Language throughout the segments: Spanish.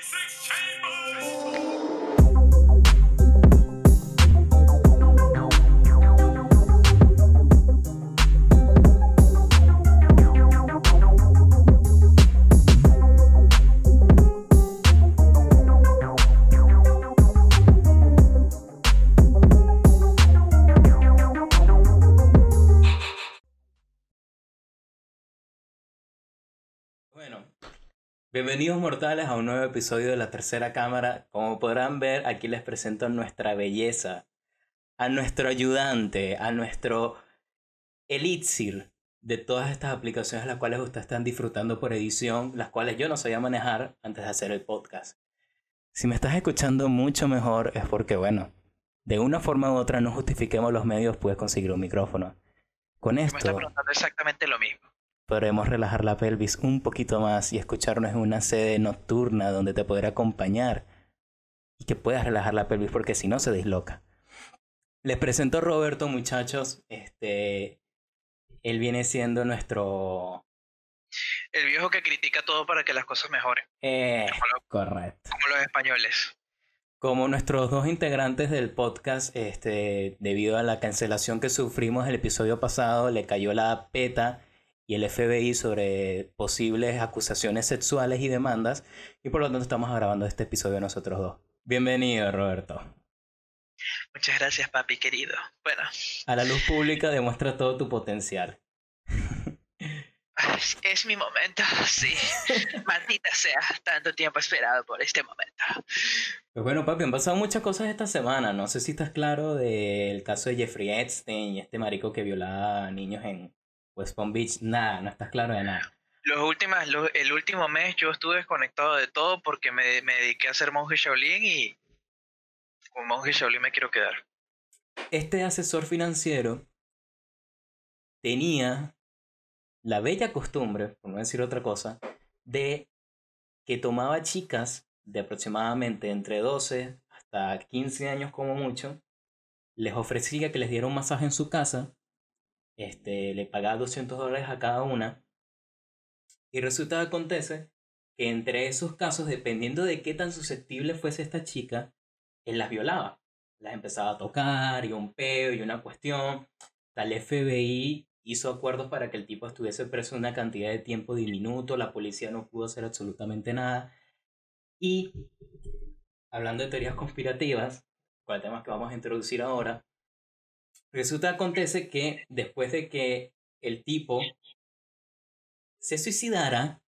Bueno, bienvenidos mortales a un nuevo episodio de la tercera cámara. Como podrán ver, aquí les presento nuestra belleza, a nuestro ayudante, a nuestro elixir de todas estas aplicaciones las cuales ustedes están disfrutando por edición, las cuales yo no sabía manejar antes de hacer el podcast. Si me estás escuchando mucho mejor es porque, bueno, de una forma u otra no justifiquemos los medios, puedes conseguir un micrófono. Con Me está esto preguntando exactamente lo mismo. Podremos relajar la pelvis un poquito más y escucharnos en una sede nocturna donde te podrá acompañar y que puedas relajar la pelvis porque si no se disloca. Les presento a Roberto, muchachos. Este, él viene siendo nuestro... El viejo que critica todo para que las cosas mejoren, Eh, como, lo- correcto. como los españoles. Como nuestros dos integrantes del podcast, este, debido a la cancelación que sufrimos el episodio pasado, le cayó la PETA y el FBI sobre posibles acusaciones sexuales y demandas, y por lo tanto estamos grabando este episodio nosotros dos. Bienvenido, Roberto. Muchas gracias, papi querido. Bueno, A la luz pública demuestra todo tu potencial. es, es mi momento, sí. Maldita sea, tanto tiempo esperado por este momento. Pues bueno, papi, han pasado muchas cosas esta semana. No sé si estás claro del caso de Jeffrey Epstein y este marico que violaba a niños en West Palm Beach. Nada, no estás claro de nada. Los últimas, lo- el último mes yo estuve desconectado de todo porque me, me dediqué a ser monje Shaolin y como monje Shaolin me quiero quedar. Este asesor financiero tenía la bella costumbre, por no decir otra cosa, de que tomaba chicas de aproximadamente entre 12 hasta 15 años como mucho, les ofrecía que les diera un masaje en su casa, este, le pagaba 200 dólares a cada una, y resulta que acontece que entre esos casos, dependiendo de qué tan susceptible fuese esta chica, él las violaba las empezaba a tocar y un peo y una cuestión. Tal FBI hizo acuerdos para que el tipo estuviese preso una cantidad de tiempo diminuto, la policía no pudo hacer absolutamente nada. Y hablando de teorías conspirativas, con el tema que vamos a introducir ahora, resulta acontece que después de que el tipo se suicidara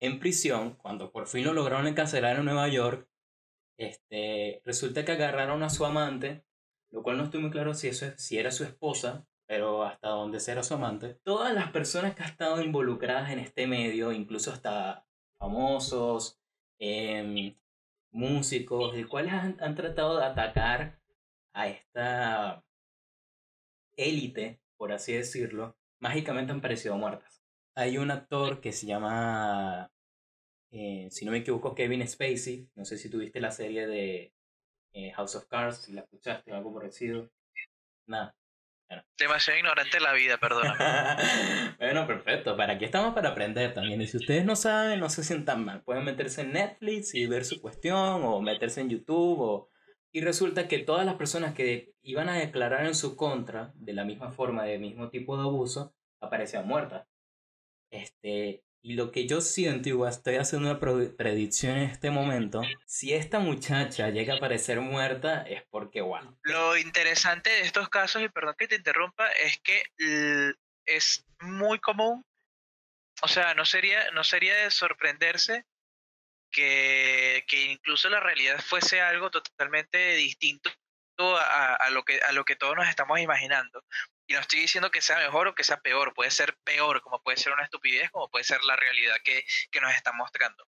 en prisión, cuando por fin lo lograron encarcelar en Nueva York, este, resulta que agarraron a su amante, lo cual no estoy muy claro si, eso es- si era su esposa, pero hasta donde era su amante. Todas las personas que han estado involucradas en este medio, incluso hasta famosos, em, músicos, de cuales han, han tratado de atacar a esta élite, por así decirlo, mágicamente han parecido muertas. Hay un actor que se llama eh, si no me equivoco, Kevin Spacey. No sé si tuviste la serie de eh, House of Cards, si la escuchaste o algo parecido. Nada. Demasiado ignorante de la vida, perdóname. bueno, perfecto. Para aquí estamos para aprender también. Y si ustedes no saben, no se sientan mal. Pueden meterse en Netflix y ver su cuestión, o meterse en YouTube. O... Y resulta que todas las personas que iban a declarar en su contra, de la misma forma, del mismo tipo de abuso, aparecían muertas. Este, y lo que yo siento, igual estoy haciendo una predicción en este momento, si esta muchacha llega a aparecer muerta es porque, wow. Lo interesante de estos casos, y perdón que te interrumpa, es que es muy común, o sea, no sería, no sería de sorprenderse que, que incluso la realidad fuese algo totalmente distinto a, a lo que, a lo que todos nos estamos imaginando. Y no estoy diciendo que sea mejor o que sea peor, puede ser peor, como puede ser una estupidez, como puede ser la realidad que, que nos está mostrando.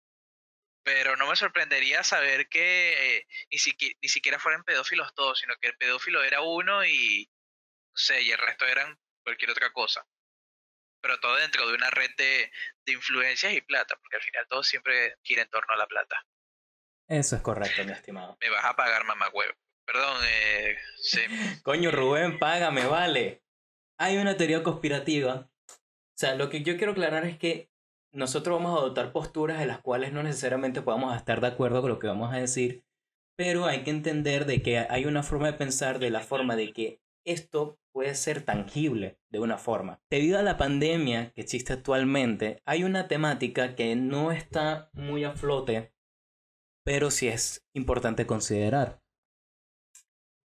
Pero no me sorprendería saber que eh, ni, siqui- ni siquiera fueran pedófilos todos, sino que el pedófilo era uno y, no sé, y el resto eran cualquier otra cosa. Pero todo dentro de una red de, de influencias y plata, porque al final todo siempre gira en torno a la plata. Eso es correcto, mi estimado. Me vas a pagar, mamá huevo. Perdón, eh, sí. Coño, Rubén, págame, vale. Hay una teoría conspirativa. O sea, lo que yo quiero aclarar es que nosotros vamos a adoptar posturas en las cuales no necesariamente podamos estar de acuerdo con lo que vamos a decir, pero hay que entender de que hay una forma de pensar de la forma de que esto puede ser tangible de una forma. Debido a la pandemia que existe actualmente, hay una temática que no está muy a flote, pero sí es importante considerar.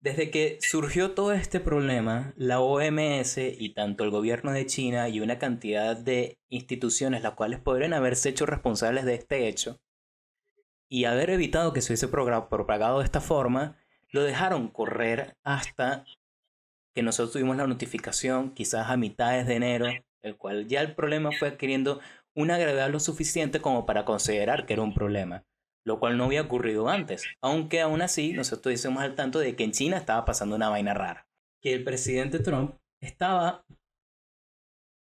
Desde que surgió todo este problema, la OMS y tanto el gobierno de China y una cantidad de instituciones las cuales podrían haberse hecho responsables de este hecho y haber evitado que se hubiese propagado de esta forma, lo dejaron correr hasta que nosotros tuvimos la notificación quizás a mitades de enero, el cual ya el problema fue adquiriendo una gravedad lo suficiente como para considerar que era un problema lo cual no había ocurrido antes, aunque aún así nosotros estuvimos al tanto de que en China estaba pasando una vaina rara, que el presidente Trump estaba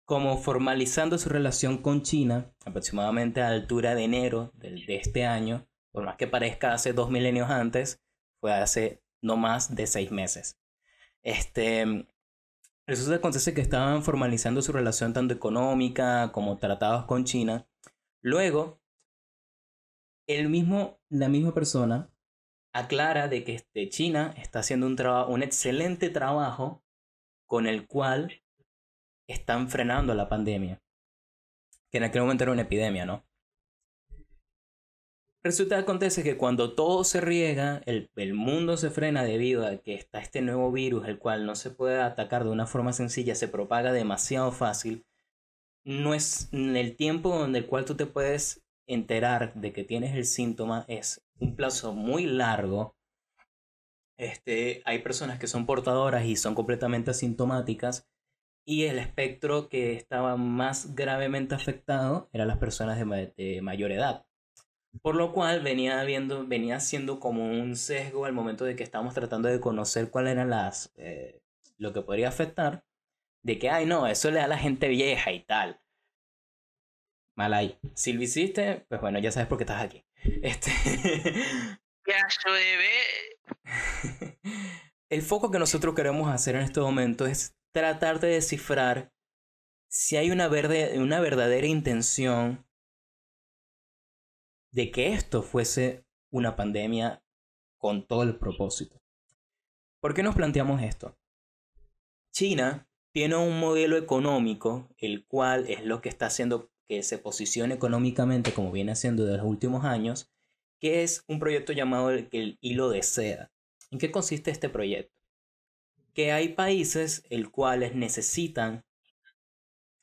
como formalizando su relación con China aproximadamente a la altura de enero de este año, por más que parezca hace dos milenios antes, fue hace no más de seis meses. Este, eso se acontece que estaban formalizando su relación tanto económica como tratados con China. Luego, el mismo, la misma persona aclara de que este, China está haciendo un, un excelente trabajo con el cual están frenando la pandemia. Que en aquel momento era una epidemia, ¿no? Resulta que acontece que cuando todo se riega, el, el, mundo se frena debido a que está este nuevo virus, el cual no se puede atacar de una forma sencilla, se propaga demasiado fácil. No es el tiempo en el cual tú te puedes enterar de que tienes el síntoma es un plazo muy largo. Este, hay personas que son portadoras y son completamente asintomáticas y el espectro que estaba más gravemente afectado eran las personas de, mayor edad. Por lo cual venía, viendo, venía siendo como un sesgo al momento de que estábamos tratando de conocer cuál eran las, eh, lo que podría afectar, de que, ay no, eso le da a la gente vieja y tal. Mal ahí. Si lo hiciste, pues bueno, ya sabes por qué estás aquí. Este. El foco que nosotros queremos hacer en este momento es tratar de descifrar si hay una, verde, una verdadera intención de que esto fuese una pandemia con todo el propósito. ¿Por qué nos planteamos esto? China tiene un modelo económico, el cual es lo que está haciendo que se posicione económicamente como viene haciendo de los últimos años, que es un proyecto llamado el, hilo de seda. ¿En qué consiste este proyecto? Que hay países el cuales necesitan,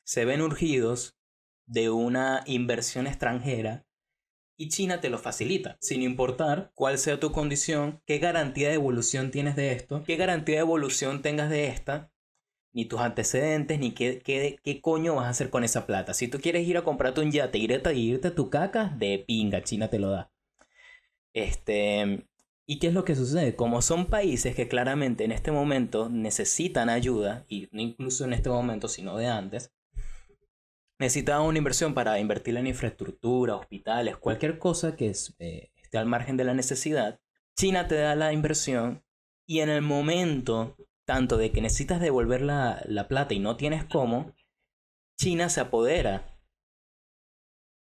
se ven urgidos de una inversión extranjera y China te lo facilita, sin importar cuál sea tu condición, qué garantía de evolución tienes de esto, qué garantía de evolución tengas de esta, ni tus antecedentes, ni qué, qué, qué, coño vas a hacer con esa plata. Si tú quieres ir a comprarte un yate irte, irte a tu caca, de pinga, China te lo da. Este, ¿Y qué es lo que sucede? Como son países que claramente en este momento necesitan ayuda, y no incluso en este momento, sino de antes, necesitaban una inversión para invertir en infraestructura, hospitales, cualquier cosa que eh, esté al margen de la necesidad, China te da la inversión y en el momento tanto de que necesitas devolver la, la plata y no tienes cómo, China se apodera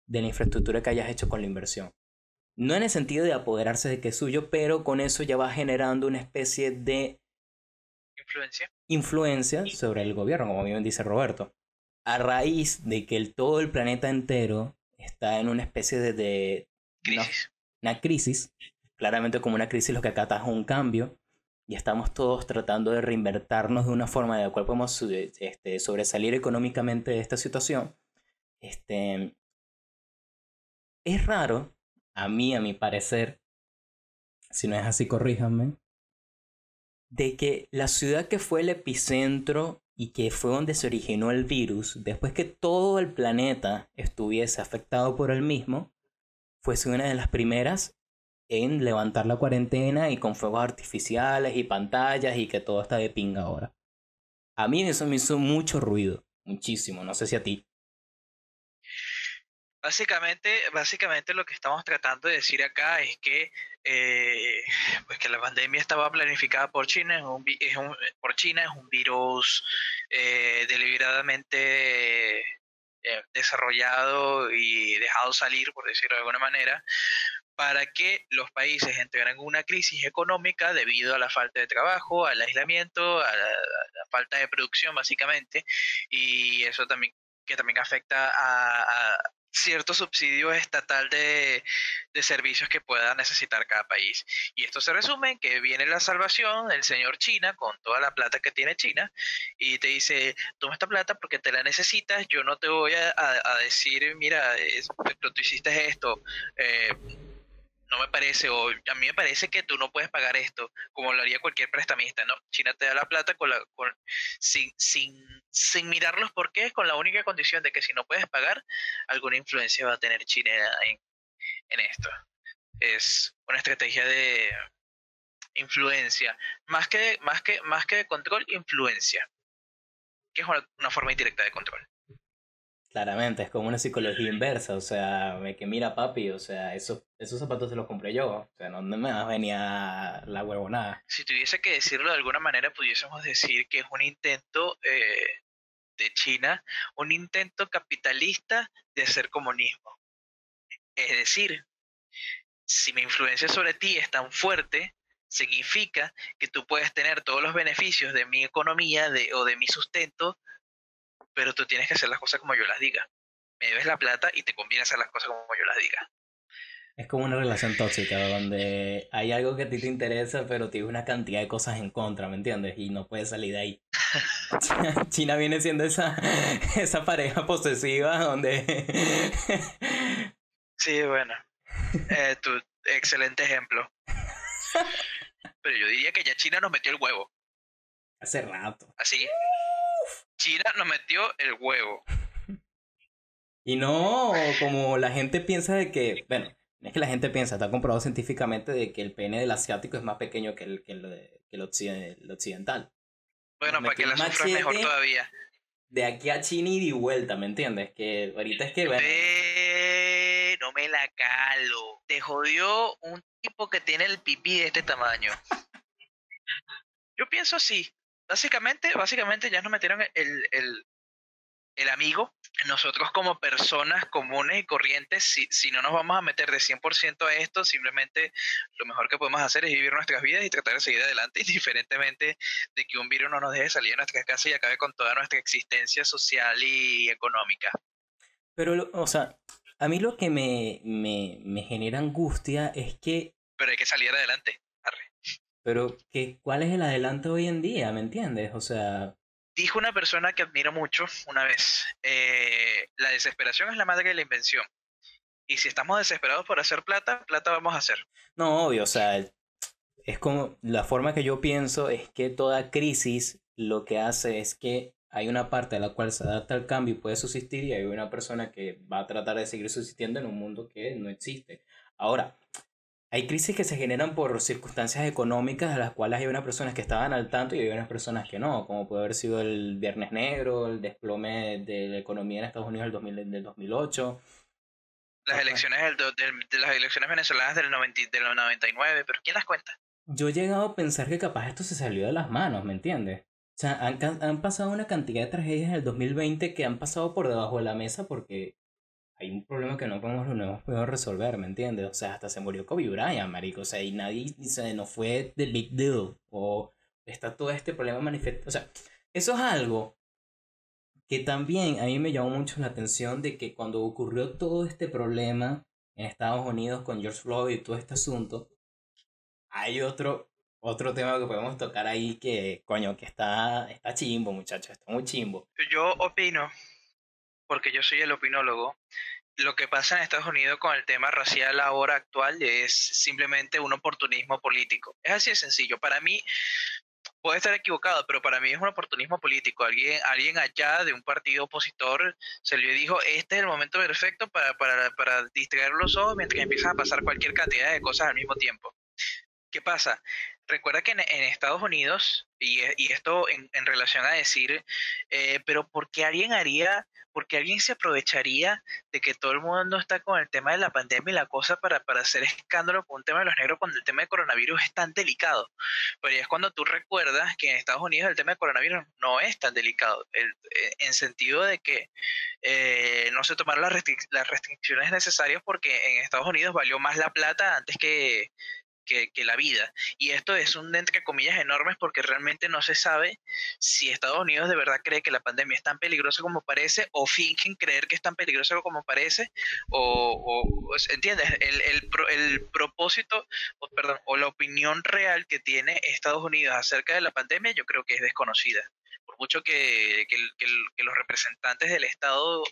de la infraestructura que hayas hecho con la inversión. No en el sentido de apoderarse de que es suyo, pero con eso ya va generando una especie de influencia, influencia sobre el gobierno, como bien dice Roberto. A raíz de que el, todo el planeta entero está en una especie de, de crisis. Una, crisis, claramente como una crisis lo que acata es un cambio, y estamos todos tratando de reinvertirnos de una forma de la cual podemos este, sobresalir económicamente de esta situación, este, es raro, a mí, a mi parecer, si no es así, corríjanme, de que la ciudad que fue el epicentro y que fue donde se originó el virus, después que todo el planeta estuviese afectado por el mismo, fuese una de las primeras en levantar la cuarentena y con fuegos artificiales y pantallas y que todo está de pinga ahora. A mí eso me hizo mucho ruido, muchísimo, no sé si a ti. Básicamente, básicamente lo que estamos tratando de decir acá es que, eh, pues que la pandemia estaba planificada por China, es un, por China, es un virus eh, deliberadamente eh, desarrollado y dejado salir, por decirlo de alguna manera, para que los países entren en una crisis económica debido a la falta de trabajo, al aislamiento, a la, falta de producción básicamente, y eso también que también afecta a, cierto subsidio estatal de, de, servicios que pueda necesitar cada país. Y esto se resume en que viene la salvación del señor China con toda la plata que tiene China y te dice, toma esta plata porque te la necesitas, yo no te voy a, a decir, mira, es, tú hiciste esto. Eh, no me parece, o a mí me parece que tú no puedes pagar esto, como lo haría cualquier prestamista, ¿no? China te da la plata con la, con, sin, sin, sin mirar los porqués, con la única condición de que si no puedes pagar, alguna influencia va a tener China en, en esto. Es una estrategia de influencia, más que, más que, más que de control, influencia, que es una forma indirecta de control. Claramente, es como una psicología inversa, o sea, que mira papi, o sea, esos, esos zapatos se los compré yo, o sea, no, me venía la huevonada. Si tuviese que decirlo de alguna manera, pudiésemos decir que es un intento eh, de China, un intento capitalista de hacer comunismo. Es decir, si mi influencia sobre ti es tan fuerte, significa que tú puedes tener todos los beneficios de mi economía de, o de mi sustento pero tú tienes que hacer las cosas como yo las diga. Me debes la plata y te conviene hacer las cosas como yo las diga. Es como una relación tóxica donde hay algo que a ti te interesa, pero tienes una cantidad de cosas en contra, ¿me entiendes? Y no puedes salir de ahí. China viene siendo esa, esa pareja posesiva donde... sí, bueno. Eh, tu excelente ejemplo. Pero yo diría que ya China nos metió el huevo. Hace rato. Así. China nos metió el huevo. Y no como la gente piensa de que, bueno, no es que la gente piensa, está comprobado científicamente de que el pene del asiático es más pequeño que el, que el, occidental. Bueno, para que la sufra mejor todavía. De aquí a China y de vuelta, ¿me entiendes? Que ahorita es que... Bueno, no me la calo. Te jodió un tipo que tiene el pipí de este tamaño. Yo pienso así. Básicamente, básicamente ya nos metieron el, el, el amigo. Nosotros como personas comunes y corrientes, si, si no nos vamos a meter de 100% a esto, simplemente lo mejor que podemos hacer es vivir nuestras vidas y tratar de seguir adelante, indiferentemente de que un virus no nos deje salir de nuestras casas y acabe con toda nuestra existencia social y económica. Pero, o sea, a mí lo que me, me, me genera angustia es que... Pero hay que salir adelante. Pero, ¿qué, ¿cuál es el adelanto hoy en día? ¿Me entiendes? O sea... Dijo una persona que admiro mucho una vez, eh, la desesperación es la madre de la invención. Y si estamos desesperados por hacer plata, plata vamos a hacer. No, obvio, o sea, es como la forma que yo pienso es que toda crisis lo que hace es que hay una parte a la cual se adapta al cambio y puede subsistir y hay una persona que va a tratar de seguir subsistiendo en un mundo que no existe. Ahora, hay crisis que se generan por circunstancias económicas, de las cuales hay unas personas que estaban al tanto y hay unas personas que no, como puede haber sido el Viernes Negro, el desplome de la economía en Estados Unidos del, del 2008. Las elecciones, de las elecciones venezolanas del, 90, del 99, pero ¿quién las cuenta? Yo he llegado a pensar que capaz esto se salió de las manos, ¿me entiendes? O sea, han, han pasado una cantidad de tragedias en el 2020 que han pasado por debajo de la mesa porque hay un problema que no, podemos, no hemos podido resolver, ¿me entiendes? O sea, hasta se murió Kobe Bryant, marico, o sea, y nadie, se no fue the big deal, o está todo este problema manifiesto, o sea, eso es algo que también a mí me llamó mucho la atención de que cuando ocurrió todo este problema en Estados Unidos con George Floyd y todo este asunto, hay otro, otro tema que podemos tocar ahí que, coño, que está, está chimbo, muchachos, está muy chimbo. Yo opino porque yo soy el opinólogo, lo que pasa en Estados Unidos con el tema racial ahora actual es simplemente un oportunismo político. Es así de sencillo. Para mí, puede estar equivocado, pero para mí es un oportunismo político. Alguien, alguien allá de un partido opositor se le dijo, este es el momento perfecto para, para, distraer los ojos mientras empiezan a pasar cualquier cantidad de cosas al mismo tiempo. ¿Qué pasa? Recuerda que en, Estados Unidos y, y esto en, relación a decir, eh, pero ¿por qué alguien haría, por qué alguien se aprovecharía de que todo el mundo está con el tema de la pandemia y la cosa para, para hacer escándalo con un tema de los negros cuando el tema de coronavirus es tan delicado? Pero es cuando tú recuerdas que en Estados Unidos el tema de coronavirus no es tan delicado, el, eh, en sentido de que eh, no se tomaron las, las restricciones necesarias porque en Estados Unidos valió más la plata antes que que, la vida. Y esto es un entre comillas enormes porque realmente no se sabe si Estados Unidos de verdad cree que la pandemia es tan peligrosa como parece o fingen creer que es tan peligrosa como parece o, o ¿entiendes? El, el, el, propósito, o, perdón, o la opinión real que tiene Estados Unidos acerca de la pandemia yo creo que es desconocida. Por mucho que, que, que los representantes del Estado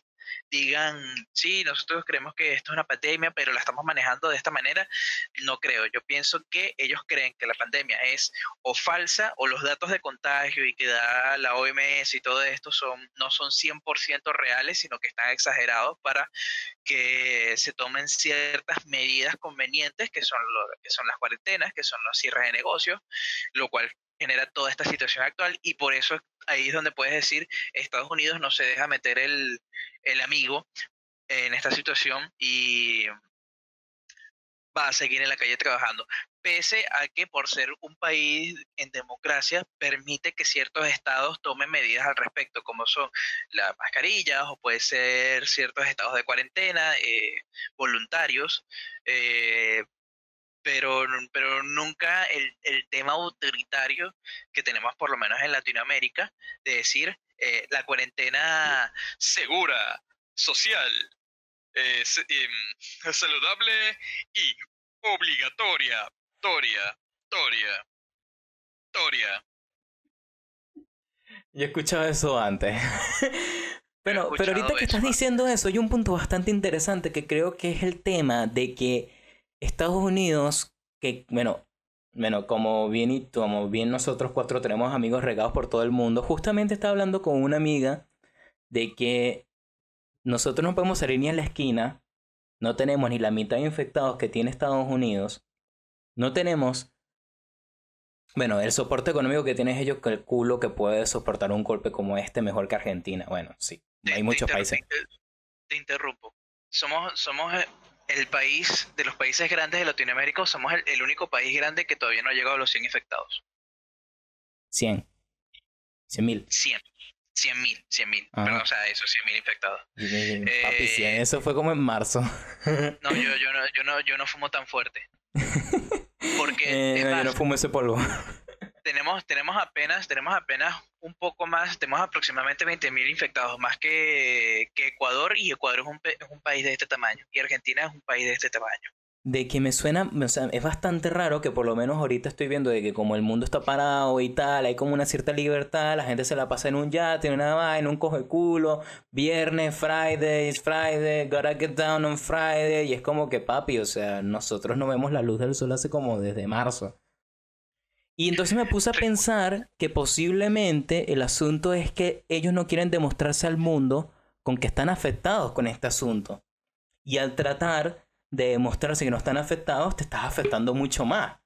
digan, sí, nosotros creemos que esto es una pandemia, pero la estamos manejando de esta manera, no creo. Yo pienso que ellos creen que la pandemia es o falsa o los datos de contagio y que da la OMS y todo esto son, no son 100% reales, sino que están exagerados para que se tomen ciertas medidas convenientes, que son, lo, que son las cuarentenas, que son los cierres de negocios, lo cual genera toda esta situación actual y por eso ahí es donde puedes decir Estados Unidos no se deja meter el, el amigo en esta situación y va a seguir en la calle trabajando, pese a que por ser un país en democracia permite que ciertos estados tomen medidas al respecto, como son las mascarillas o puede ser ciertos estados de cuarentena eh, voluntarios, eh, pero, pero nunca el, el, tema autoritario que tenemos por lo menos en Latinoamérica, de decir eh, la cuarentena segura, social, eh, em, saludable y obligatoria. Toria, Toria, Toria. Yo he escuchado eso antes. bueno, pero ahorita que estás diciendo eso, hay un punto bastante interesante que creo que es el tema de que Estados Unidos, que, bueno, bueno, como bien y como bien nosotros cuatro tenemos amigos regados por todo el mundo, justamente estaba hablando con una amiga de que nosotros no podemos salir ni a la esquina, no tenemos ni la mitad de infectados que tiene Estados Unidos, no tenemos, bueno, el soporte económico que tienen ellos, que el culo que puede soportar un golpe como este mejor que Argentina. Bueno, sí, hay muchos países. Te, interrumpo. Somos, somos eh, el país, de los países grandes de Latinoamérica, somos el, único país grande que todavía no ha llegado a los 100 infectados. 100. 100 mil. 100. 100 mil, 100 mil. o sea, eso, 100 mil infectados. Papi, 100, eso fue como en marzo. no, yo, yo, no, yo, no, yo no fumo tan fuerte. Porque. Eh, yo no fumo ese polvo tenemos, tenemos apenas, tenemos apenas un poco más, tenemos aproximadamente 20.000 infectados, más que, Ecuador, y Ecuador es un, es un país de este tamaño, y Argentina es un país de este tamaño. De que me suena, o sea, es bastante raro que por lo menos ahorita estoy viendo de que como el mundo está parado y tal, hay como una cierta libertad, la gente se la pasa en un yate, en una vaina, un coge culo, viernes, Friday, it's Friday, gotta get down on Friday, y es como que papi, o sea, nosotros no vemos la luz del sol hace como desde marzo. Y entonces me puse a pensar que posiblemente el asunto es que ellos no quieren demostrarse al mundo con que están afectados con este asunto. Y al tratar de demostrarse que no están afectados, te estás afectando mucho más.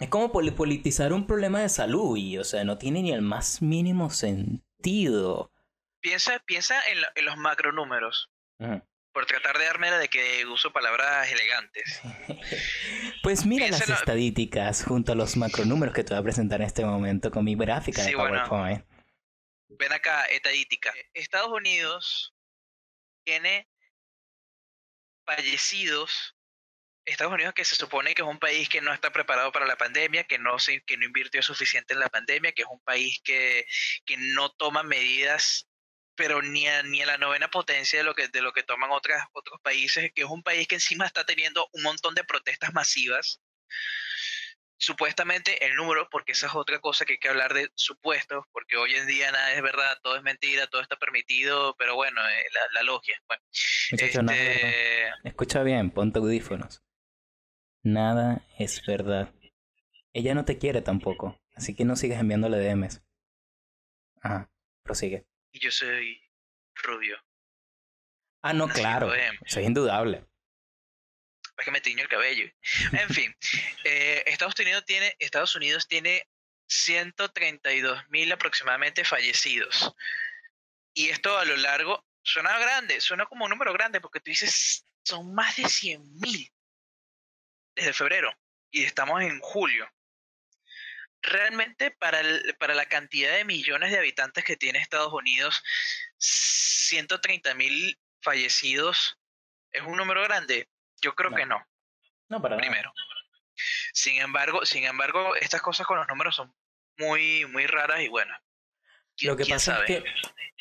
Es como politizar un problema de salud y, o sea, no tiene ni el más mínimo sentido. Piensa, piensa en, los macronúmeros por tratar de darme la de que uso palabras elegantes. pues mira las estadísticas junto a los macronúmeros que te voy a presentar en este momento con mi gráfica de PowerPoint. ven acá, estadística. Estados Unidos tiene fallecidos. Estados Unidos que se supone que es un país que no está preparado para la pandemia, que no, se, que no invirtió suficiente en la pandemia, que es un país que, que no toma medidas pero ni a, ni a la novena potencia de lo que, de lo que toman otras, otros países, que es un país que encima está teniendo un montón de protestas masivas. Supuestamente el número, porque esa es otra cosa que hay que hablar de supuestos, porque hoy en día nada es verdad, todo es mentira, todo está permitido, pero bueno, eh, la, la, logia. Bueno, este... Escucha bien, ponte audífonos. Nada es verdad. Ella no te quiere tampoco, así que no sigas enviándole DMs. Ajá, prosigue yo soy rubio. Ah, no, claro. Eso es indudable. Es que me tiño el cabello. En fin, eh, Estados, Unidos tiene, Estados Unidos tiene 132 mil aproximadamente fallecidos. Y esto a lo largo suena grande, suena como un número grande, porque tú dices, son más de 100 mil desde febrero y estamos en julio. Realmente para, para la cantidad de millones de habitantes que tiene Estados Unidos, 130 mil fallecidos es un número grande. Yo creo que no. No, para Primero. Sin embargo, sin embargo, estas cosas con los números son muy, muy raras y bueno. Lo que pasa es que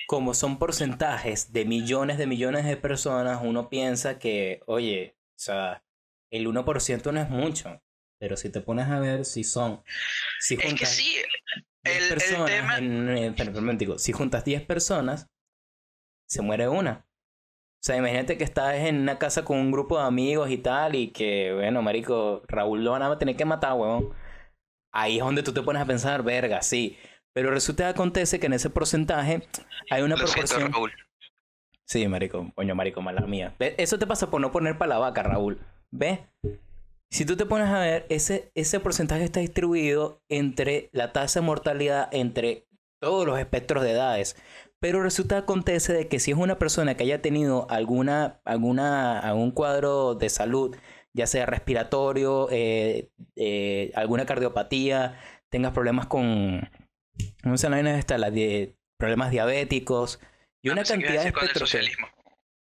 como son porcentajes de millones de millones de personas, uno piensa que, oye, o sea, el 1% no es mucho. Pero si te pones a ver si son. Si juntas es que sí, el, personas tema... en, si juntas 10 personas, se muere una. O sea, imagínate que estás en una casa con un grupo de amigos y tal, y que, bueno, marico, Raúl lo van a tener que matar, weón. Ahí es donde tú te pones a pensar, verga, sí. Pero resulta que acontece que en ese porcentaje hay una proporción. Raúl. Sí, marico, coño, marico, mala mía. Eso te pasa por no poner para la vaca, Raúl. ¿Ves? Si tú te pones a ver, ese, ese porcentaje está distribuido entre la tasa de mortalidad entre todos los espectros de edades. Pero resulta acontece de que si es una persona que haya tenido alguna, alguna, algún cuadro de salud, ya sea respiratorio, eh, eh, alguna cardiopatía, tengas problemas con, ¿cómo se llama esta? La problemas diabéticos y ah, una cantidad de espectros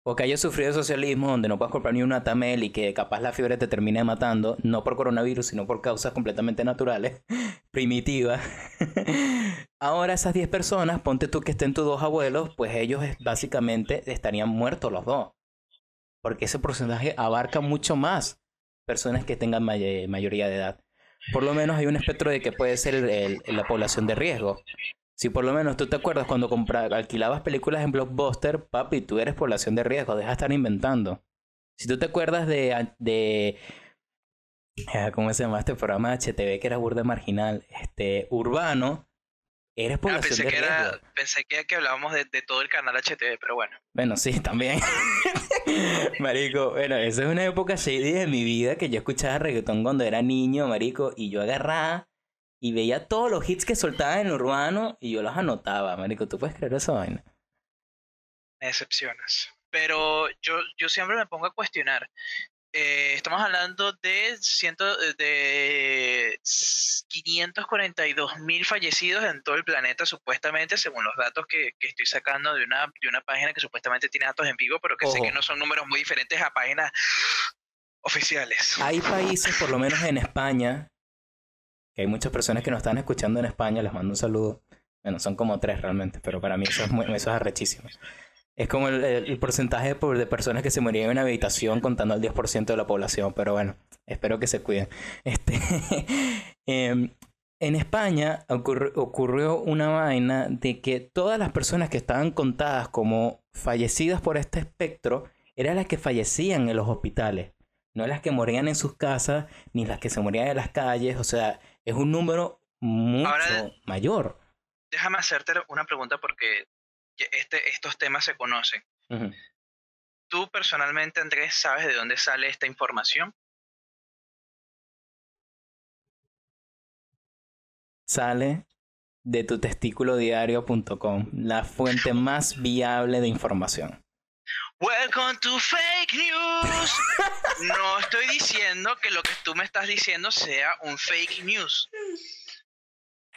o que hayas sufrido socialismo donde no puedes comprar ni una tamel y que capaz la fiebre te termine matando, no por coronavirus, sino por causas completamente naturales, primitivas. Ahora esas 10 personas, ponte tú que estén tus dos abuelos, pues ellos básicamente estarían muertos los dos. Porque ese porcentaje abarca mucho más personas que tengan mayoría de edad. Por lo menos hay un espectro de que puede ser la población de riesgo. Si por lo menos tú te acuerdas cuando alquilabas películas en Blockbuster, papi, tú eres población de riesgo, deja de estar inventando. Si tú te acuerdas de, de eh, ¿cómo se llama este programa de HTV que era burda marginal? Este, urbano, eres ah, población pensé de que riesgo. Era, pensé que, que hablábamos de, de, todo el canal HTV, pero bueno. Bueno, sí, también. marico, bueno, esa es una época shady de mi vida que yo escuchaba reggaetón cuando era niño, marico, y yo agarraba y veía todos los hits que soltaba en urbano y yo los anotaba, marico. ¿Tú puedes creer esa vaina? Excepciones. Pero yo, yo siempre me pongo a cuestionar. Eh, estamos hablando de, ciento, de 542 mil fallecidos en todo el planeta, supuestamente, según los datos que, que, estoy sacando de una, de una página que supuestamente tiene datos en vivo, pero que sé que no son números muy diferentes a páginas oficiales. Hay países, por lo menos en España, que hay muchas personas que nos están escuchando en España, les mando un saludo. Bueno, son como tres realmente, pero para mí eso es, muy, eso es arrechísimo. Es como el, porcentaje de, personas que se morían en una habitación contando al 10% de la población, pero bueno, espero que se cuiden. Este, em, en España ocurrió una vaina de que todas las personas que estaban contadas como fallecidas por este espectro eran las que fallecían en los hospitales, no las que morían en sus casas ni las que se morían en las calles, o sea, es un número mucho mayor. Déjame hacerte una pregunta porque este, estos temas se conocen. ¿Tú personalmente, Andrés, sabes de dónde sale esta información? Sale de tu testículodiario.com, la fuente más viable de información. Welcome to fake news. No estoy diciendo que lo que tú me estás diciendo sea un fake news.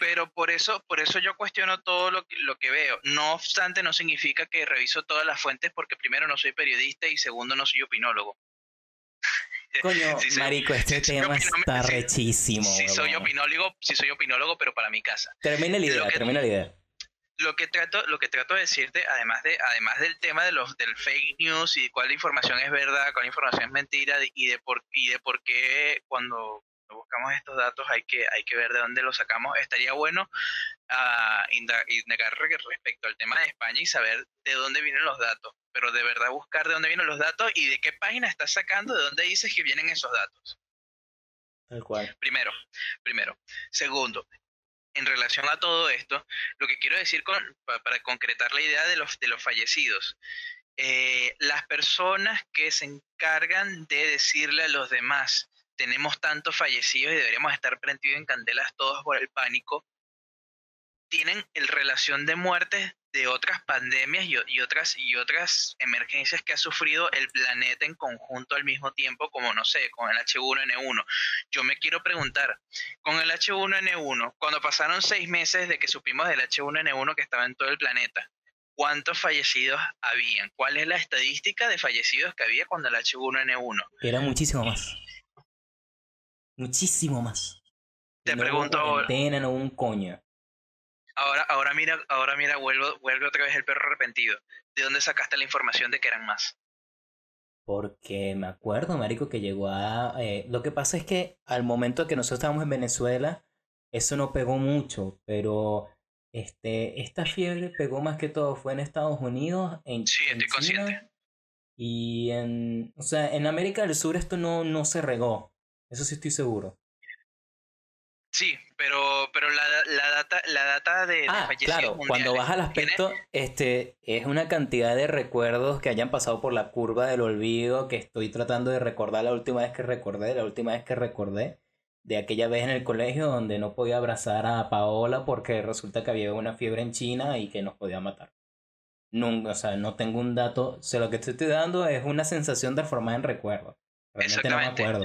Pero por eso, por eso yo cuestiono todo lo que, lo que veo. No obstante, no significa que reviso todas las fuentes porque primero no soy periodista y segundo no soy opinólogo. Coño, marico, este tema está rechísimo. Si soy opinólogo, si soy opinólogo, pero para mi casa. Termina la idea, termina la idea lo que trato lo que trato de decirte además de además del tema de los del fake news y cuál información es verdad cuál información es mentira y de por y de por qué cuando buscamos estos datos hay que hay que ver de dónde los sacamos estaría bueno uh, indagar respecto al tema de España y saber de dónde vienen los datos pero de verdad buscar de dónde vienen los datos y de qué página estás sacando de dónde dices que vienen esos datos cual. Primero, primero. Segundo, en relación a todo esto, lo que quiero decir para, concretar la idea de los, de los fallecidos, eh, las personas que se encargan de decirle a los demás tenemos tantos fallecidos y deberíamos estar prendidos en candelas todos por el pánico, tienen el relación de muertes de otras pandemias y, otras, y otras emergencias que ha sufrido el planeta en conjunto al mismo tiempo, como no sé, con el H1N1. Yo me quiero preguntar, con el H1N1, cuando pasaron seis meses de que supimos del H1N1 que estaba en todo el planeta, ¿cuántos fallecidos habían? ¿Cuál es la estadística de fallecidos que había cuando el H1N1? Era muchísimo más. Muchísimo más. Te pregunto ahora. No un coño. Ahora, ahora mira, ahora mira, vuelvo, vuelve otra vez el perro arrepentido. ¿De dónde sacaste la información de que eran más? Porque me acuerdo, Marico, que llegó a... Eh, lo que pasa es que al momento que nosotros estábamos en Venezuela, eso no pegó mucho, pero este, esta fiebre pegó más que todo, fue en Estados Unidos, en, sí, estoy consciente. Y en, o sea, en América del Sur esto no, no se regó, eso sí estoy seguro. Sí, pero, pero la, la data, la data de, ah, claro, cuando vas al aspecto, este, es una cantidad de recuerdos que hayan pasado por la curva del olvido, que estoy tratando de recordar la última vez que recordé, la última vez que recordé, de aquella vez en el colegio donde no podía abrazar a Paola porque resulta que había una fiebre en China y que nos podía matar. Nunca, o sea, no tengo un dato, o sea, lo que te estoy dando es una sensación de formar en recuerdo. Realmente no me acuerdo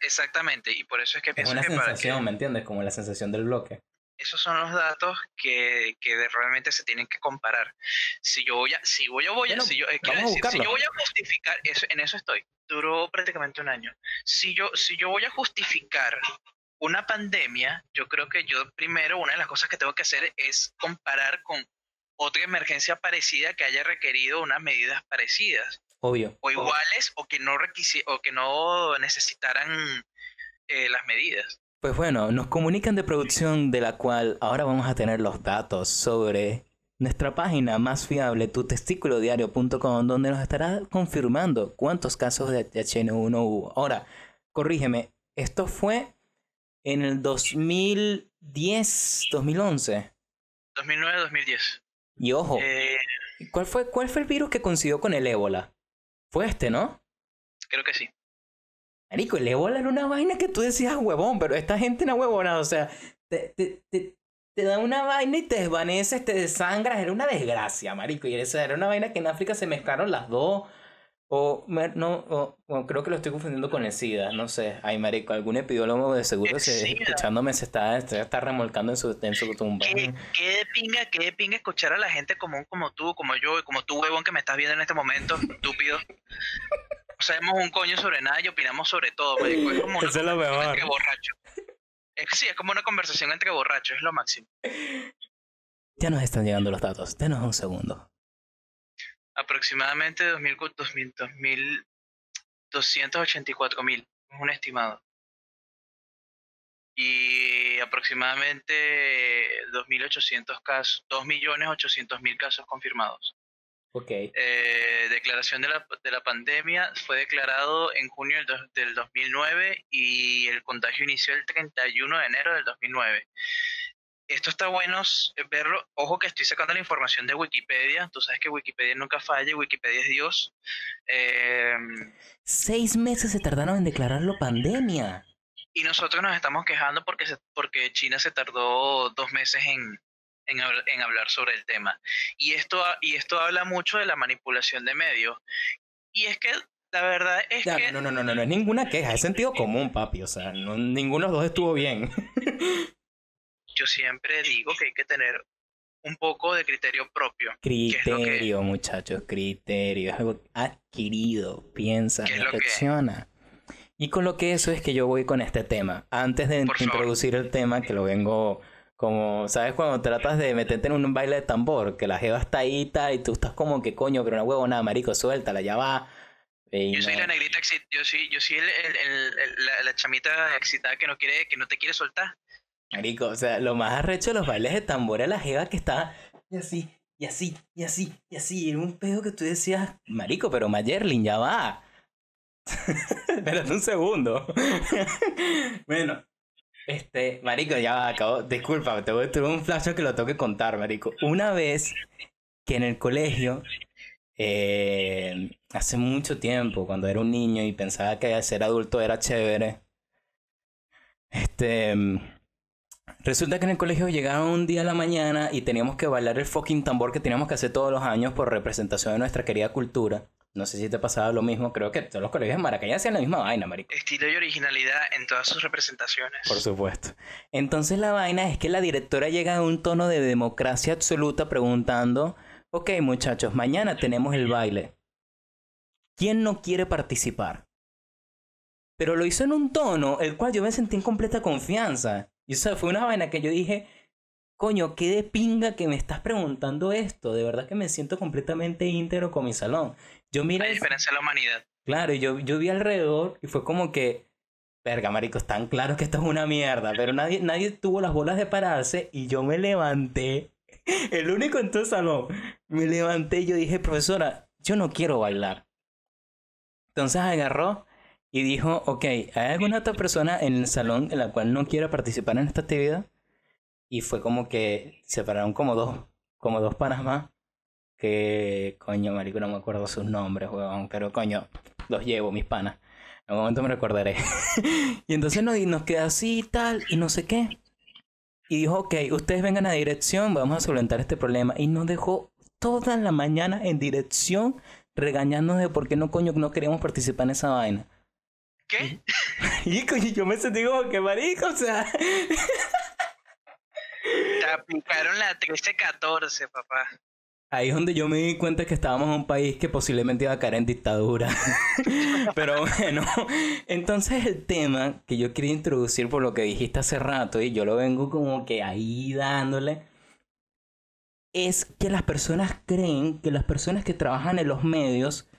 exactamente, y por eso es que es una sensación, ¿me entiendes? Como la sensación del bloque. Esos son los datos que, que realmente se tienen que comparar. Si yo voy a, si voy a, voy a, si yo, eh, si yo voy a justificar, eso, en eso estoy. Duró prácticamente un año. Si yo, si yo voy a justificar una pandemia, yo creo que yo primero una de las cosas que tengo que hacer es comparar con otra emergencia parecida que haya requerido unas medidas parecidas. Obvio. O iguales o que no, o que no necesitaran eh, las medidas. Pues bueno, nos comunican de producción de la cual ahora vamos a tener los datos sobre nuestra página más fiable, tutesticulodiario.com, donde nos estará confirmando cuántos casos de HN1 hubo. Ahora, corrígeme, esto fue en el 2010, 2011. 2009-2010. Y ojo, eh, ¿cuál, fue, ¿cuál fue el virus que coincidió con el ébola? Fue este, ¿no? Creo que sí. Marico, ébola era una vaina que tú decías huevón, pero esta gente no huevona, o sea, te, te, te, te, da una vaina y te desvaneces, te desangras, era una desgracia, marico, y era una vaina que en África se mezclaron las dos, o, no, o, creo que lo estoy confundiendo con el SIDA, no sé. Ay, marico, algún epidólogo de seguro se, escuchándome se está, está remolcando en su, en su tumba. ¿Qué, qué de pinga, qué de pinga escuchar a la gente común como tú, como yo, como tú, huevón, que me estás viendo en este momento, estúpido. Sabemos un coño sobre nada y opinamos sobre todo, marico. Es como una Eso es lo mejor. Entre borrachos. sí, es como una conversación entre borrachos, es lo máximo. Ya nos están llegando los datos, denos un segundo aproximadamente 2.284.000, 284.000, es un estimado. Y aproximadamente 2.800 casos, 2.800.000 casos confirmados. Okay. Eh, declaración de la, de la pandemia fue declarado en junio del, del 2009 y el contagio inició el 31 de enero del 2009 esto está bueno verlo. Ojo que estoy sacando la información de Wikipedia. Tú sabes que Wikipedia nunca falla, Wikipedia es Dios. Em, Seis meses se tardaron en declararlo pandemia. Y nosotros nos estamos quejando porque, porque China se tardó dos meses en, en, hablar sobre el tema. Y esto, y esto habla mucho de la manipulación de medios. Y es que la verdad es que... No, no, no, no, no, es ninguna queja, es sentido común, papi. O sea, ninguno de los dos estuvo bien. yo siempre digo que hay que tener un poco de criterio propio. Criterio, muchachos, criterio. Es algo adquirido. Piensa, reflexiona. Y con lo que eso es que yo voy con este tema. Antes de introducir el tema, que lo vengo como, ¿sabes? Cuando tratas de meterte en un baile de tambor, que la jeva está ahí y tú estás como que coño, pero no huevo nada, marico, suéltala, ya va. yo soy la negrita, yo soy, yo soy la, la, chamita excitada que no quiere, que no te quiere soltar. Marico, o sea, lo más arrecho de los bailes de tambor era la jeva que estaba y así, y así, y así, y así. Era un pedo que tú decías, Marico, pero Mayerlin, ya va. Espérate un segundo. bueno, este, Marico, ya va, acabo. Disculpa, te voy un flash que lo tengo que contar, Marico. Una vez que en el colegio, eh, hace mucho tiempo, cuando era un niño y pensaba que ser adulto era chévere Este. Resulta que en el colegio llegaba un día a la mañana y teníamos que bailar el fucking tambor que teníamos que hacer todos los años por representación de nuestra querida cultura. No sé si te pasaba lo mismo, creo que todos los colegios de Maracay hacían la misma vaina, marico. Estilo y originalidad en todas sus representaciones. Por supuesto. Entonces la vaina es que la directora llega a un tono de democracia absoluta preguntando, ok muchachos, mañana tenemos el baile. ¿Quién no quiere participar? Pero lo hizo en un tono el cual yo me sentí en completa confianza. Y o fue una vaina que yo dije, coño, qué de pinga que me estás preguntando esto. De verdad que me siento completamente íntegro con mi salón. Yo mira. La diferencia de la humanidad. Claro, yo, yo vi alrededor y fue como que. Verga, marico, están claros que esto es una mierda. Pero nadie, nadie tuvo las bolas de pararse y yo me levanté. El único en todo el salón. Me levanté y yo dije, profesora, yo no quiero bailar. Entonces agarró y dijo, ok, ¿hay alguna otra persona en el salón en la cual no quiera participar en esta actividad? Y fue como que se pararon como dos, como dos panas más. Que, coño, marico, no me acuerdo sus nombres, weón, pero coño, los llevo, mis panas. En un momento me recordaré. y entonces nos, nos queda así y tal, y no sé qué. Y dijo, ok, ustedes vengan a dirección, vamos a solventar este problema. Y nos dejó toda la mañana en dirección regañándonos de por qué no coño no queríamos participar en esa vaina. ¿Qué? Y yo me sentí como que marico, o sea. Te aplicaron la 13-14, papá. Ahí es donde yo me di cuenta que estábamos en un país que posiblemente iba a caer en dictadura. Pero bueno, entonces el tema que yo quería introducir por lo que dijiste hace rato, y yo lo vengo como que ahí dándole, es que las personas creen que las personas que trabajan en los medios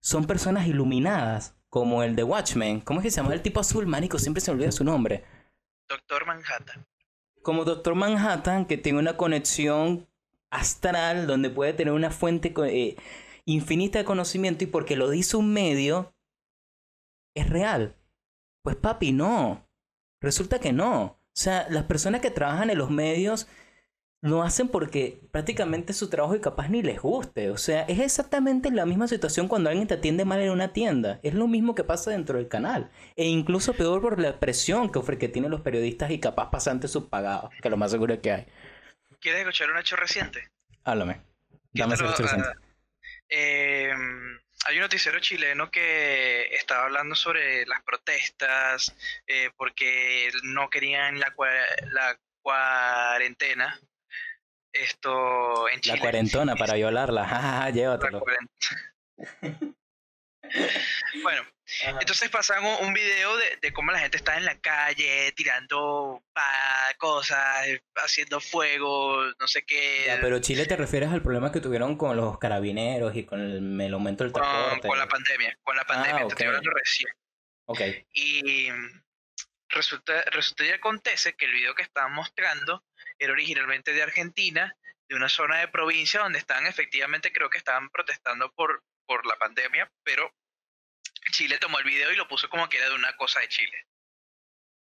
son personas iluminadas como el de Watchmen. ¿Cómo es que se llama el tipo azul, manico? Siempre se me olvida su nombre. Doctor Manhattan. Como Doctor Manhattan, que tiene una conexión astral donde puede tener una fuente eh, infinita de conocimiento y porque lo dice un medio, es real. Pues papi, no. Resulta que no. O sea, las personas que trabajan en los medios lo hacen porque prácticamente su trabajo y capaz ni les guste. O sea, es exactamente la misma situación cuando alguien te atiende mal en una tienda. Es lo mismo que pasa dentro del canal. E incluso peor por la presión que, ofre, que tienen los periodistas y capaz pasantes subpagados, que lo más seguro que hay. ¿Quieres escuchar un hecho reciente? Háblame. Dame ese hecho reciente. Em, hay un noticiero chileno que estaba hablando sobre las protestas eh, porque no querían la, la cuarentena esto en Chile. La cuarentona para violarla, jajaja, llévatelo. bueno, entonces pasan un, video de, de, cómo la gente está en la calle tirando cosas, haciendo fuego, no sé qué. pero Chile te refieres al problema que tuvieron con los carabineros y con el, aumento del transporte. Con, la pandemia, con la pandemia, ah, te estoy hablando recién. Ok. Y resulta, resulta y acontece que el video que estaban mostrando era originalmente de Argentina, de una zona de provincia donde estaban efectivamente, creo que estaban protestando por, por la pandemia, pero Chile tomó el video y lo puso como que era de una cosa de Chile.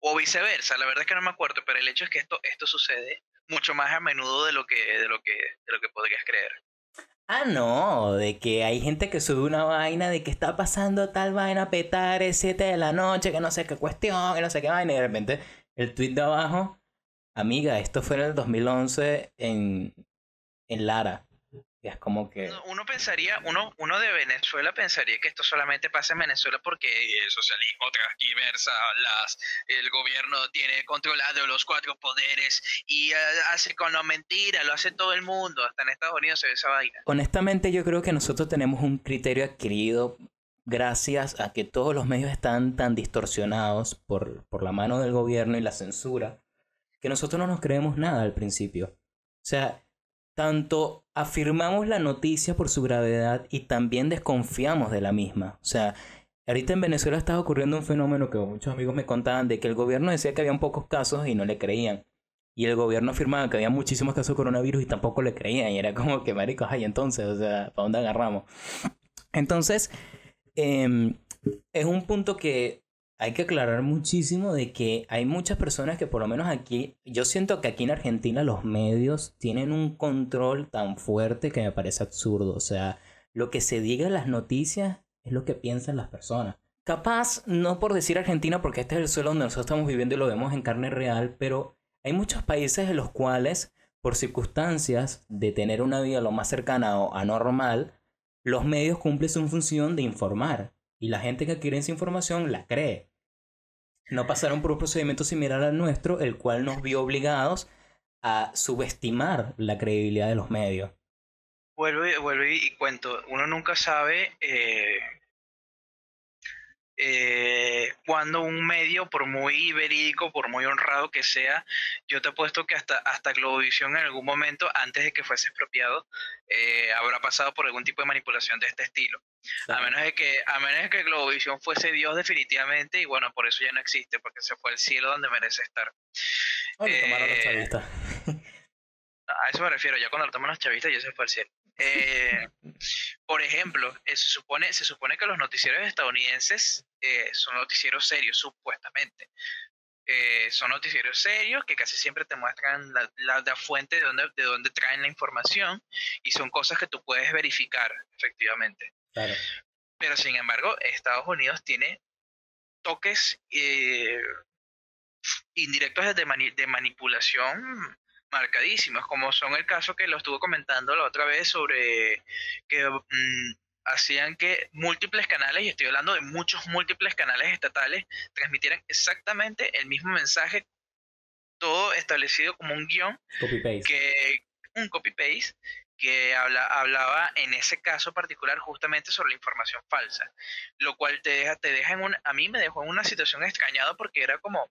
O viceversa, la verdad es que no me acuerdo, pero el hecho es que esto, esto sucede mucho más a menudo de lo que, de lo que, de lo que podrías creer. Ah, no, de que hay gente que sube una vaina de que está pasando tal vaina petar 7 de la noche, que no sé qué cuestión, que no sé qué vaina, y de repente el tweet de abajo Amiga, esto fue en el 2011 en, en Lara. Y es como que... Uno pensaría, uno, uno de Venezuela pensaría que esto solamente pasa en Venezuela porque el socialismo transversa, las, el gobierno tiene controlado los cuatro poderes y eh, hace con la mentira, lo hace todo el mundo, hasta en Estados Unidos se ve esa vaina. Honestamente yo creo que nosotros tenemos un criterio adquirido gracias a que todos los medios están tan distorsionados por, por la mano del gobierno y la censura que nosotros no nos creemos nada al principio. O sea, tanto afirmamos la noticia por su gravedad y también desconfiamos de la misma. O sea, ahorita en Venezuela estaba ocurriendo un fenómeno que muchos amigos me contaban de que el gobierno decía que había pocos casos y no le creían. Y el gobierno afirmaba que había muchísimos casos de coronavirus y tampoco le creían. Y era como que, maricos, ay, entonces, o sea, ¿para dónde agarramos? Entonces, em, es un punto que hay que aclarar muchísimo de que hay muchas personas que por lo menos aquí, yo siento que aquí en Argentina los medios tienen un control tan fuerte que me parece absurdo. O sea, lo que se diga en las noticias es lo que piensan las personas. capaz, no por decir Argentina, porque este es el suelo donde nosotros estamos viviendo y lo vemos en carne real, pero hay muchos países en los cuales, por circunstancias de tener una vida lo más cercana o anormal, los medios cumplen su función de informar. Y la gente que adquiere esa información la cree. No pasaron por un procedimiento similar al nuestro, el cual nos vio obligados a subestimar la credibilidad de los medios. Vuelvo, y, y cuento, uno nunca sabe eh, eh, cuando un medio, por muy verídico, por muy honrado que sea, yo te apuesto que hasta, hasta Globovisión en algún momento, antes de que fuese expropiado, eh, habrá pasado por algún tipo de manipulación de este estilo. A menos de que, a menos de que Globovisión fuese Dios definitivamente, y bueno, por eso ya no existe, porque se fue al cielo donde merece estar. eh, a eso me refiero, ya cuando lo toman los chavistas ya se fue al cielo. Eh, por ejemplo, eh, se, supone, se supone que los noticieros estadounidenses eh, son noticieros serios, supuestamente. son noticieros serios que casi siempre te muestran la, la, fuente de donde, de dónde traen la información y son cosas que tú puedes verificar, efectivamente. Pero sin embargo, Estados Unidos tiene toques indirectos de, de manipulación marcadísimos, como son el caso que lo estuvo comentando la otra vez sobre que mm, hacían que múltiples canales, y estoy hablando de muchos múltiples canales estatales, transmitieran exactamente el mismo mensaje, todo establecido como un guion, que un copy-paste, que habla, hablaba en ese caso particular justamente sobre la información falsa, lo cual te deja, te deja en un, a mí me dejó en una situación extrañada porque era como,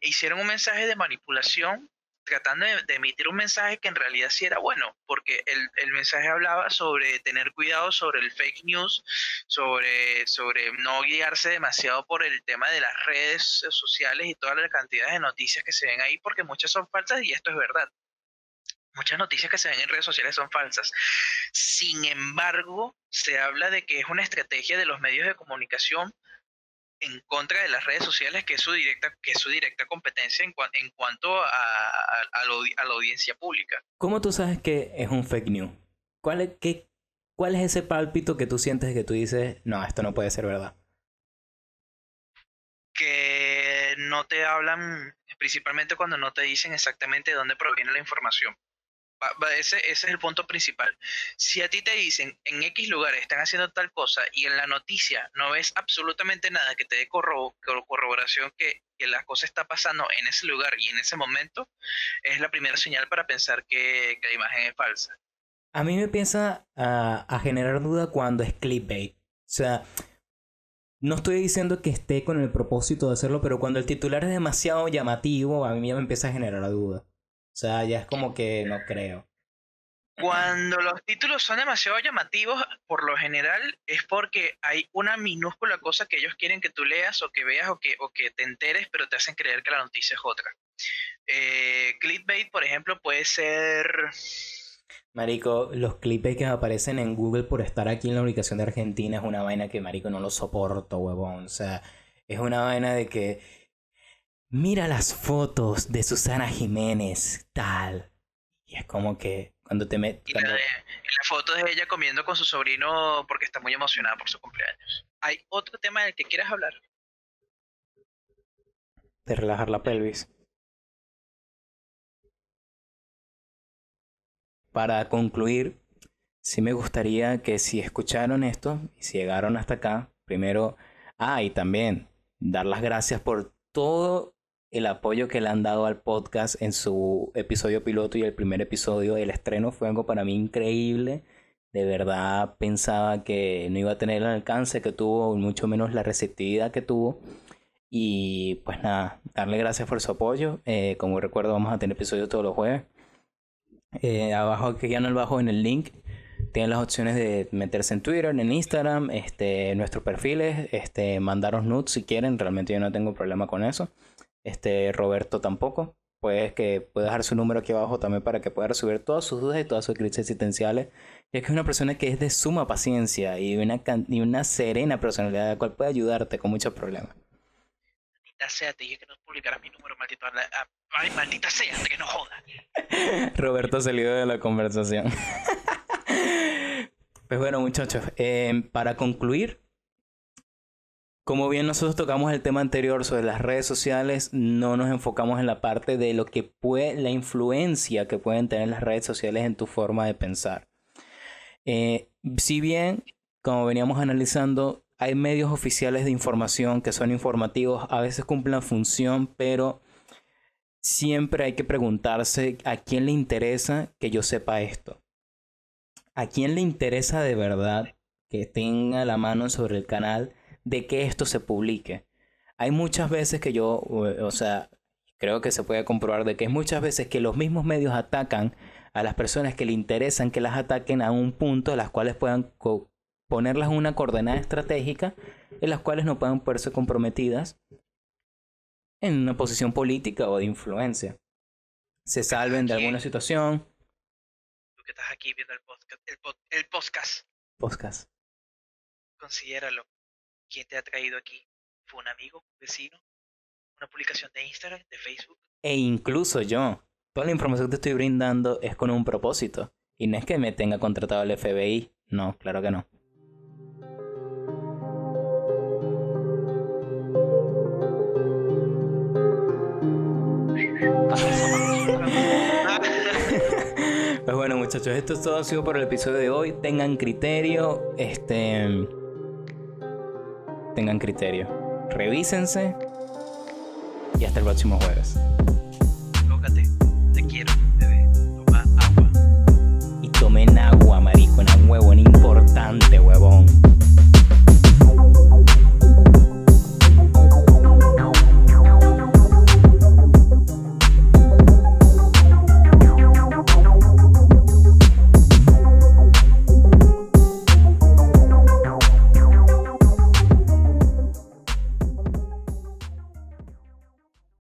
hicieron un mensaje de manipulación tratando de, emitir un mensaje que en realidad sí era bueno, porque el, el, mensaje hablaba sobre tener cuidado sobre el fake news, sobre, sobre no guiarse demasiado por el tema de las redes sociales y todas las cantidades de noticias que se ven ahí, porque muchas son falsas y esto es verdad. Muchas noticias que se ven en redes sociales son falsas. Sin embargo, se habla de que es una estrategia de los medios de comunicación en contra de las redes sociales, que es su directa, que es su directa competencia en, en cuanto a, a, la, audiencia pública. ¿Cómo tú sabes que es un fake news? ¿Cuál es, qué, ¿Cuál es ese pálpito que tú sientes que tú dices, no, esto no puede ser verdad? Que no te hablan, principalmente cuando no te dicen exactamente de dónde proviene la información. Ese, ese, es el punto principal. Si a ti te dicen en X lugares están haciendo tal cosa y en la noticia no ves absolutamente nada que te dé corroboración que, que, la cosa está pasando en ese lugar y en ese momento, es la primera señal para pensar que, que la imagen es falsa. A mí me empieza a, a generar duda cuando es clickbait. O sea, no estoy diciendo que esté con el propósito de hacerlo, pero cuando el titular es demasiado llamativo, a mí ya me empieza a generar duda. O sea, ya es como que no creo. Cuando los títulos son demasiado llamativos, por lo general es porque hay una minúscula cosa que ellos quieren que tú leas o que veas o que, o que te enteres, pero te hacen creer que la noticia es otra. Eh, clickbait, por ejemplo, puede ser... Marico, los clickbait que aparecen en Google por estar aquí en la ubicación de Argentina es una vaina que, Marico, no lo soporto, huevón. O sea, es una vaina de que mira las fotos de Susana Jiménez, tal. Y es como que cuando te metes... Y, la, foto de ella comiendo con su sobrino porque está muy emocionada por su cumpleaños. ¿Hay otro tema del que quieras hablar? De relajar la pelvis. Para concluir, sí me gustaría que si escucharon esto y si llegaron hasta acá, primero, ah, y también dar las gracias por todo el apoyo que le han dado al podcast en su episodio piloto y el primer episodio del estreno fue algo para mí increíble. De verdad pensaba que no iba a tener el alcance que tuvo, mucho menos la receptividad que tuvo. Y pues nada, darle gracias por su apoyo. Eh, como recuerdo, vamos a tener episodios todos los jueves. Eh, abajo, que ya no abajo en el link, tienen las opciones de meterse en Twitter, en Instagram, este, nuestros perfiles, este, mandaros nudes si quieren. Realmente yo no tengo problema con eso. Este, Roberto tampoco. Pues que puede dejar su número aquí abajo también para que pueda resolver todas sus dudas y todas sus crisis existenciales. Y es que es una persona que es de suma paciencia y una, y una serena personalidad, la cual puede ayudarte con muchos problemas. Maldita sea, te dije que no publicaras mi número, maldito. Ay, maldita sea, que no joda. Roberto salió de la conversación. pues bueno, muchachos, eh, para concluir, Como bien nosotros tocamos el tema anterior sobre las redes sociales, no nos enfocamos en la parte de lo que puede, la influencia que pueden tener las redes sociales en tu forma de pensar. Eh, si bien, como veníamos analizando, hay medios oficiales de información que son informativos, a veces cumplen función, pero siempre hay que preguntarse a quién le interesa que yo sepa esto. ¿A quién le interesa de verdad que tenga la mano sobre el canal de que esto se publique? Hay muchas veces que yo, o sea, creo que se puede comprobar de que hay muchas veces que los mismos medios atacan a las personas que le interesan que las ataquen a un punto de las cuales puedan ponerlas una coordenada estratégica en las cuales no puedan verse comprometidas en una posición política o de influencia. Se salven de alguna situación. Tú que estás aquí viendo el podcast. El, podcast. Podcast. Considéralo. ¿Quién te ha traído aquí? ¿Fue un amigo, un vecino? ¿Una publicación de Instagram, de Facebook? E incluso yo. Toda la información que te estoy brindando es con un propósito. Y no es que me tenga contratado el FBI. No, claro que no. pues bueno muchachos, esto es todo ha sido por el episodio de hoy. Tengan criterio, este tengan criterio. Revísense y hasta el próximo jueves. Lócate, te quiero, bebé. Toma agua. Y tomen agua, marisco, en un huevo, importante, huevón.